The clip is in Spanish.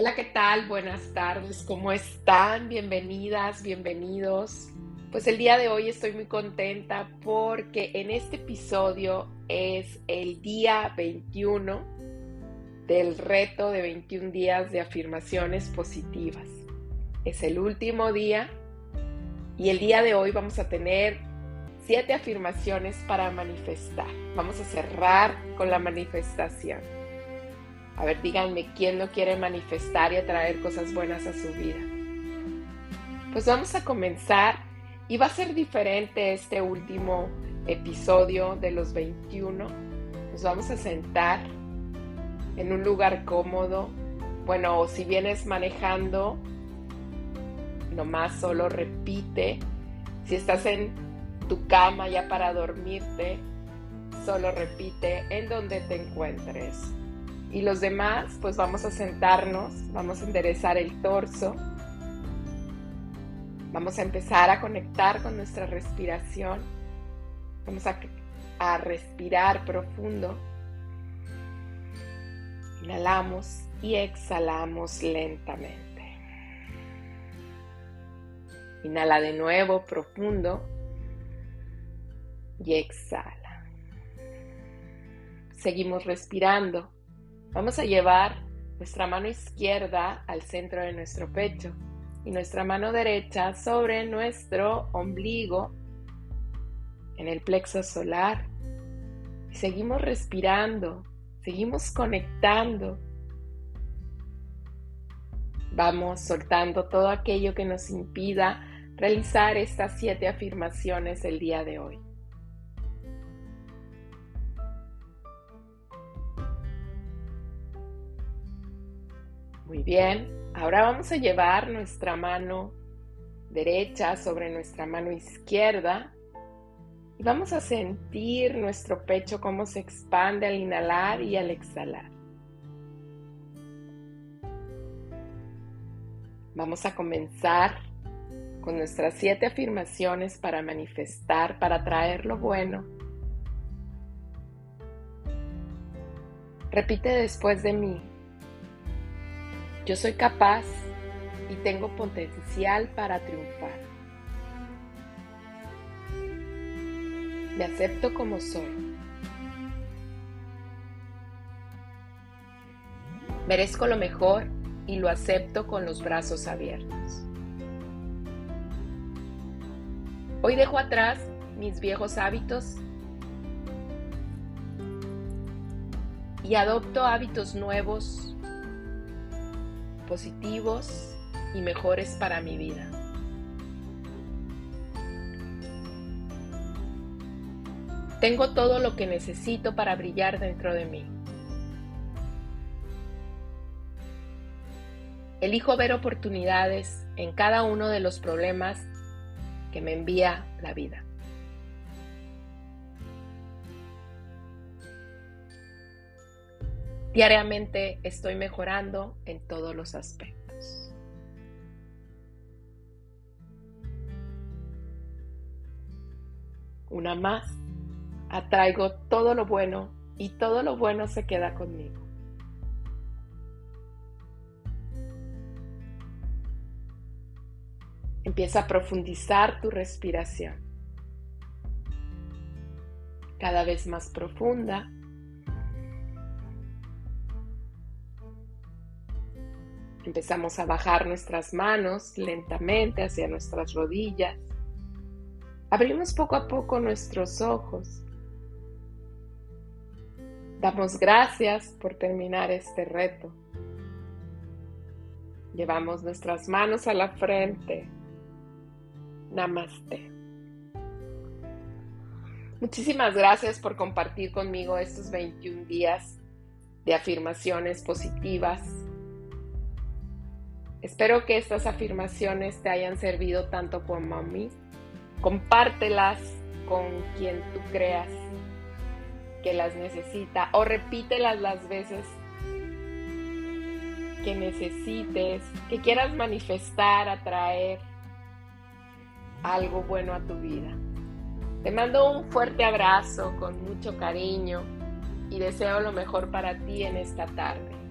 Hola, ¿qué tal? Buenas tardes, ¿cómo están? Bienvenidas, bienvenidos. Pues el día de hoy estoy muy contenta porque en este episodio es el día 21 del reto de 21 días de afirmaciones positivas. Es el último día y el día de hoy vamos a tener siete afirmaciones para manifestar. Vamos a cerrar con la manifestación. A ver, díganme quién no quiere manifestar y atraer cosas buenas a su vida. Pues vamos a comenzar y va a ser diferente este último episodio de los 21. Nos vamos a sentar en un lugar cómodo. Bueno, si vienes manejando, nomás solo repite. Si estás en tu cama ya para dormirte, solo repite en donde te encuentres. Y los demás, pues vamos a sentarnos, vamos a enderezar el torso Vamos a empezar a conectar con nuestra respiración. Vamos a, respirar profundo. Inhalamos y exhalamos lentamente. Inhala de nuevo profundo y exhala. Seguimos respirando. Vamos a llevar nuestra mano izquierda al centro de nuestro pecho y nuestra mano derecha sobre nuestro ombligo en el plexo solar. Y seguimos respirando, seguimos conectando. Vamos soltando todo aquello que nos impida realizar estas siete afirmaciones el día de hoy. Muy bien, Ahora vamos a llevar nuestra mano derecha sobre nuestra mano izquierda y vamos a sentir nuestro pecho cómo se expande al inhalar y al exhalar. Vamos a comenzar con nuestras siete afirmaciones para manifestar, para traer lo bueno. Repite después de mí. Yo soy capaz y tengo potencial para triunfar. Me acepto como soy. Merezco lo mejor y lo acepto con los brazos abiertos. Hoy dejo atrás mis viejos hábitos y adopto hábitos nuevos positivos y mejores para mi vida. Tengo todo lo que necesito para brillar dentro de mí. Elijo ver oportunidades en cada uno de los problemas que me envía la vida. Diariamente estoy mejorando en todos los aspectos. Una más, atraigo todo lo bueno y todo lo bueno se queda conmigo. Empieza a profundizar tu respiración. Cada vez más profunda Empezamos a bajar nuestras manos lentamente hacia nuestras rodillas. Abrimos poco a poco nuestros ojos. Damos gracias por terminar este reto. Llevamos nuestras manos a la frente. Namaste. Muchísimas gracias por compartir conmigo estos 21 días de afirmaciones positivas Espero que estas afirmaciones te hayan servido tanto como a mí. Compártelas con quien tú creas que las necesita o repítelas las veces que necesites, que quieras manifestar, atraer algo bueno a tu vida. Te mando un fuerte abrazo con mucho cariño y deseo lo mejor para ti en esta tarde.